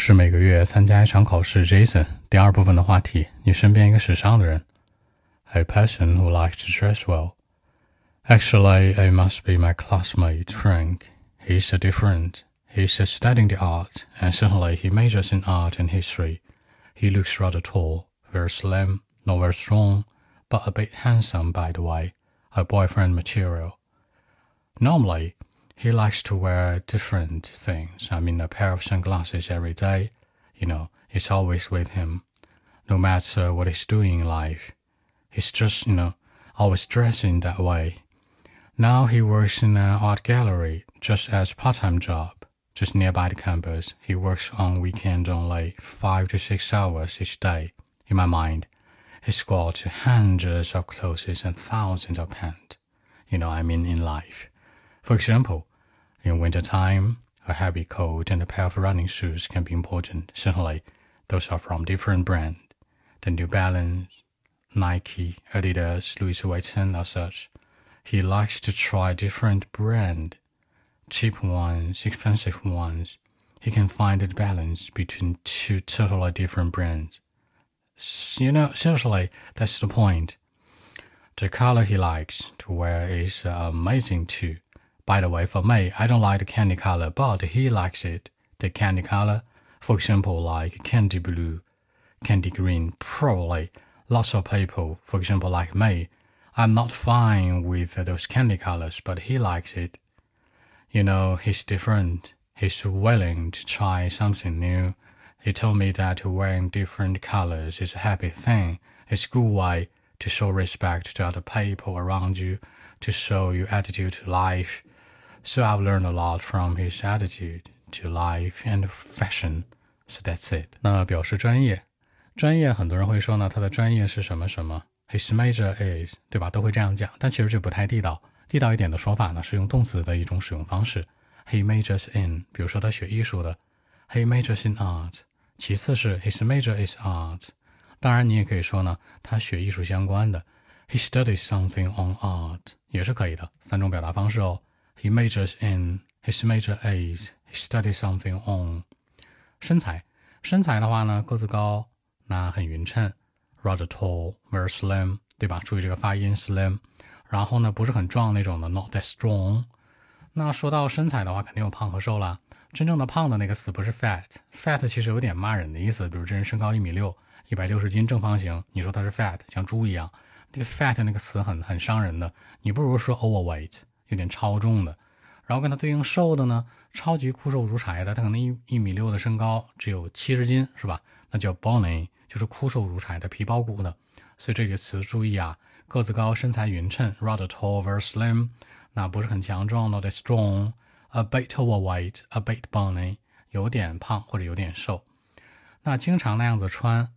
是每个月参加一场考试。Jason，第二部分的话题，你身边一个时尚的人。A person who likes to dress well. Actually, it must be my classmate Frank. He's a different. He's studying the art, and certainly he majors in art and history. He looks rather tall, very slim, not very strong, but a bit handsome by the way. A boyfriend material. Normally, he likes to wear different things. I mean, a pair of sunglasses every day. You know, it's always with him, no matter what he's doing in life. He's just, you know, always dressing that way. Now he works in an art gallery just as part-time job, just nearby the campus. He works on weekends only, five to six hours each day. In my mind, he's got hundreds of clothes and thousands of pants. You know, I mean, in life. For example, in wintertime, a heavy coat and a pair of running shoes can be important. Certainly, those are from different brands. The New Balance, Nike, Adidas, Louis Vuitton or such. He likes to try different brand, cheap ones, expensive ones. He can find the balance between two totally different brands. You know, seriously, that's the point. The color he likes to wear is uh, amazing too. By the way, for me, I don't like the candy color, but he likes it. The candy color, for example, like candy blue, candy green, probably lots of people, for example, like me, I'm not fine with those candy colors, but he likes it. You know, he's different. He's willing to try something new. He told me that wearing different colors is a happy thing. It's a good way to show respect to other people around you, to show your attitude to life. So I've learned a lot from his attitude to life and fashion. So that's it. 那表示专业，专业很多人会说呢，他的专业是什么什么？His major is，对吧？都会这样讲，但其实这不太地道。地道一点的说法呢，是用动词的一种使用方式。He majors in，比如说他学艺术的，He majors in art。其次是 His major is art。当然，你也可以说呢，他学艺术相关的，He studies something on art，也是可以的。三种表达方式哦。He majors in his major is he studies something on。身材，身材的话呢，个子高，那很匀称，rather tall, very slim，对吧？注意这个发音，slim。然后呢，不是很壮那种的，not that strong。那说到身材的话，肯定有胖和瘦啦。真正的胖的那个词不是 fat，fat 其实有点骂人的意思。比如这人身高一米六，一百六十斤正方形，你说他是 fat，像猪一样，那个 fat 那个词很很伤人的。你不如说 overweight。有点超重的，然后跟它对应瘦的呢，超级枯瘦如柴的，他可能一一米六的身高，只有七十斤，是吧？那叫 bony，就是枯瘦如柴的皮包骨的。所以这个词注意啊，个子高，身材匀称，rather tall, very slim，那不是很强壮，not strong，a bit overweight，a bit bony，有点胖或者有点瘦。那经常那样子穿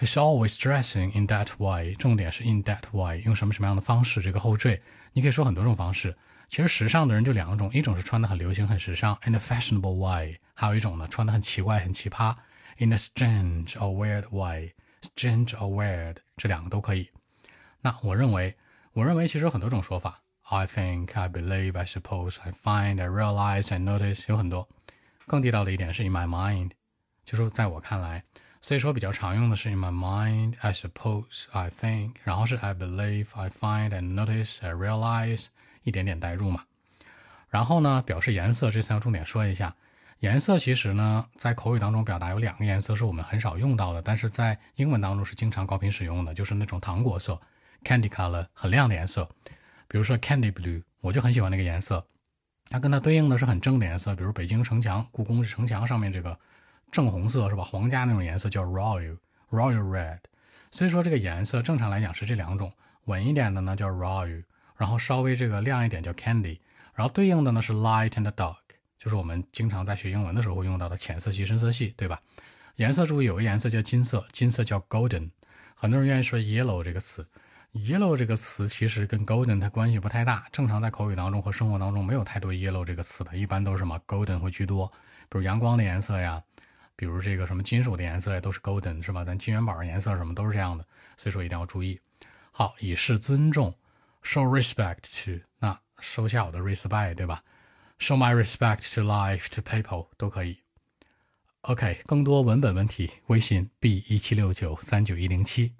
，he's always dressing in that way，重点是 in that way，用什么什么样的方式？这个后缀，你可以说很多种方式。其实时尚的人就两种，一种是穿的很流行、很时尚，in a fashionable way；还有一种呢，穿的很奇怪、很奇葩，in a strange or weird way。strange or weird 这两个都可以。那我认为，我认为其实有很多种说法。I think, I believe, I suppose, I find, I realize, I notice，有很多。更地道的一点是 in my mind，就是在我看来。所以说比较常用的是 in my mind, I suppose, I think，然后是 I believe, I find, I notice, I realize。一点点代入嘛，然后呢，表示颜色这三个重点说一下。颜色其实呢，在口语当中表达有两个颜色是我们很少用到的，但是在英文当中是经常高频使用的，就是那种糖果色 （candy color） 很亮的颜色。比如说 candy blue，我就很喜欢那个颜色。它跟它对应的是很正的颜色，比如北京城墙、故宫城墙上面这个正红色是吧？皇家那种颜色叫 royal royal red。所以说这个颜色正常来讲是这两种，稳一点的呢叫 royal。然后稍微这个亮一点叫 candy，然后对应的呢是 light and dark，就是我们经常在学英文的时候会用到的浅色系、深色系，对吧？颜色注意有个颜色叫金色，金色叫 golden，很多人愿意说 yellow 这个词，yellow 这个词其实跟 golden 它关系不太大，正常在口语当中和生活当中没有太多 yellow 这个词的，一般都是什么 golden 会居多，比如阳光的颜色呀，比如这个什么金属的颜色呀，都是 golden 是吧？咱金元宝的颜色什么都是这样的，所以说一定要注意。好，以示尊重。show respect to 那收下我的 respect 对吧？show my respect to life to people 都可以。OK，更多文本问题，微信 b 一七六九三九一零七。